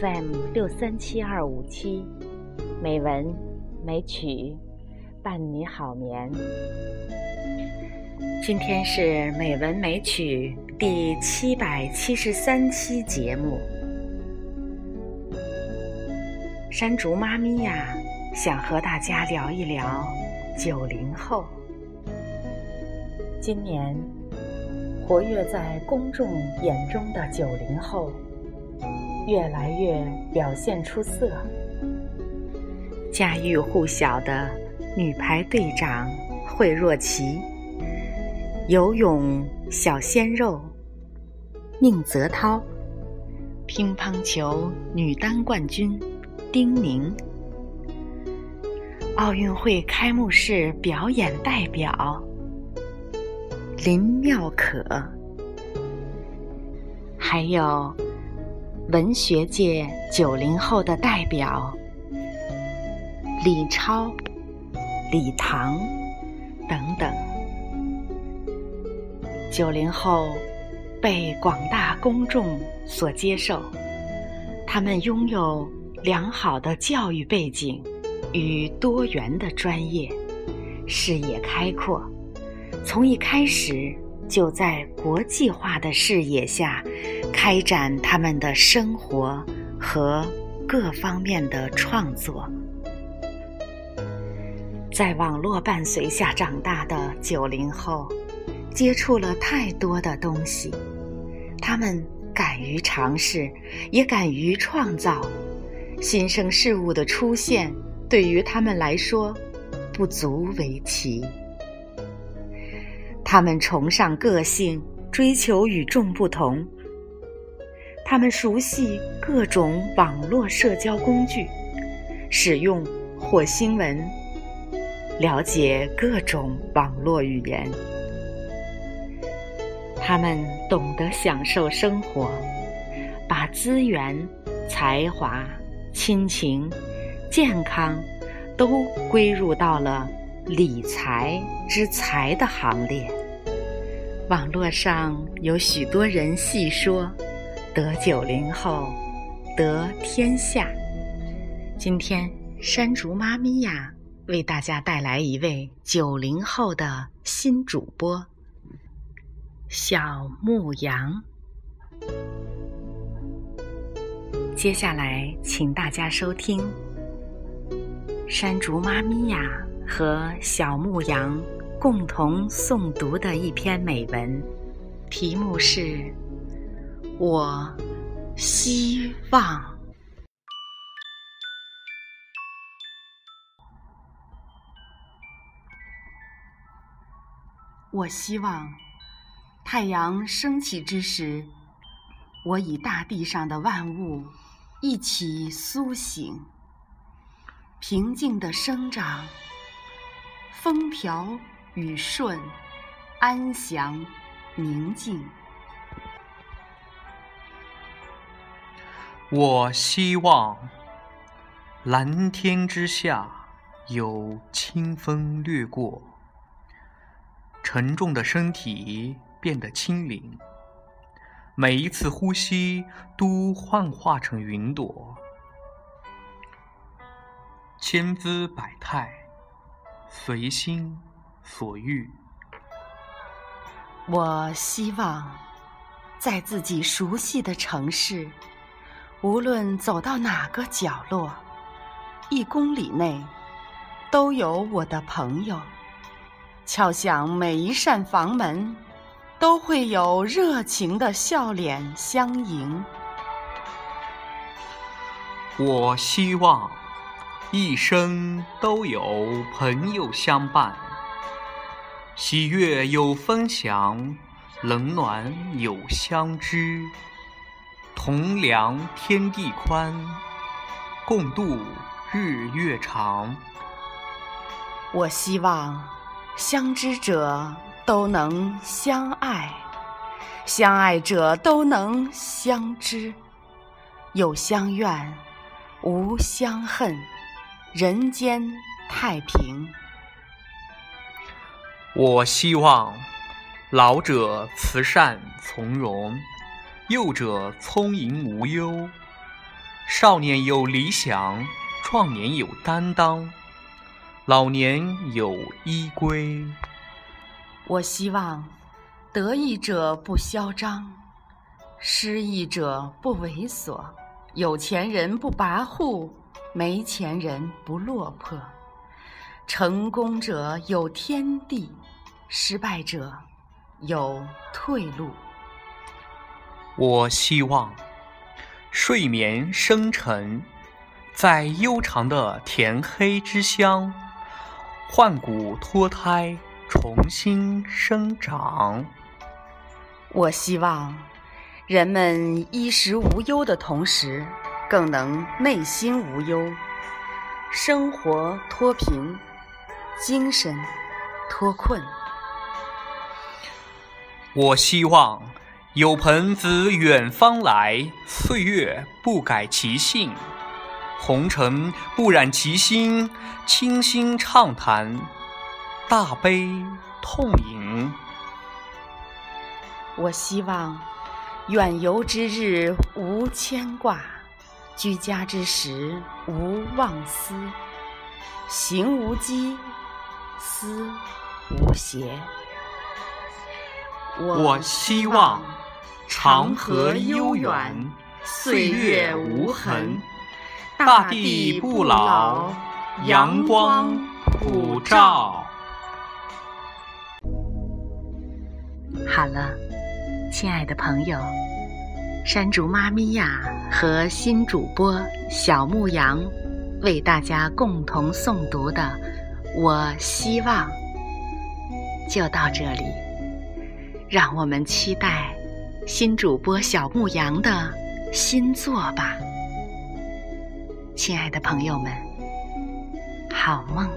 FM 六三七二五七，美文美曲，伴你好眠。今天是美文美曲第七百七十三期节目。山竹妈咪呀，想和大家聊一聊九零后。今年活跃在公众眼中的九零后。越来越表现出色，家喻户晓的女排队长惠若琪，游泳小鲜肉宁泽涛，乒乓球女单冠军丁宁，奥运会开幕式表演代表林妙可，还有。文学界九零后的代表李超、李唐等等，九零后被广大公众所接受。他们拥有良好的教育背景与多元的专业，视野开阔，从一开始就在国际化的视野下。开展他们的生活和各方面的创作，在网络伴随下长大的九零后，接触了太多的东西，他们敢于尝试，也敢于创造。新生事物的出现，对于他们来说不足为奇。他们崇尚个性，追求与众不同。他们熟悉各种网络社交工具，使用或新闻，了解各种网络语言。他们懂得享受生活，把资源、才华、亲情、健康都归入到了理财之财的行列。网络上有许多人细说。得九零后，得天下。今天山竹妈咪呀，为大家带来一位九零后的新主播小牧羊。接下来，请大家收听山竹妈咪呀和小牧羊共同诵读的一篇美文，题目是。我希望，我希望太阳升起之时，我与大地上的万物一起苏醒，平静的生长，风调雨顺，安详宁静。我希望蓝天之下有清风掠过，沉重的身体变得轻灵，每一次呼吸都幻化成云朵，千姿百态，随心所欲。我希望在自己熟悉的城市。无论走到哪个角落，一公里内都有我的朋友。敲响每一扇房门，都会有热情的笑脸相迎。我希望一生都有朋友相伴，喜悦有分享，冷暖有相知。同量天地宽，共度日月长。我希望相知者都能相爱，相爱者都能相知，有相怨，无相恨，人间太平。我希望老者慈善从容。幼者聪颖无忧，少年有理想，壮年有担当，老年有依归。我希望得意者不嚣张，失意者不猥琐，有钱人不跋扈，没钱人不落魄。成功者有天地，失败者有退路。我希望睡眠深沉，在悠长的甜黑之乡，换骨脱胎，重新生长。我希望人们衣食无忧的同时，更能内心无忧，生活脱贫，精神脱困。我希望。有朋自远方来，岁月不改其性，红尘不染其心，清心畅谈，大悲痛饮。我希望远游之日无牵挂，居家之时无忘思，行无羁，思无邪。我希望。长河悠远，岁月无痕，大地不老，阳光普照。好了，亲爱的朋友，山竹妈咪呀和新主播小牧羊为大家共同诵读的《我希望》就到这里，让我们期待。新主播小牧羊的新作吧，亲爱的朋友们，好梦。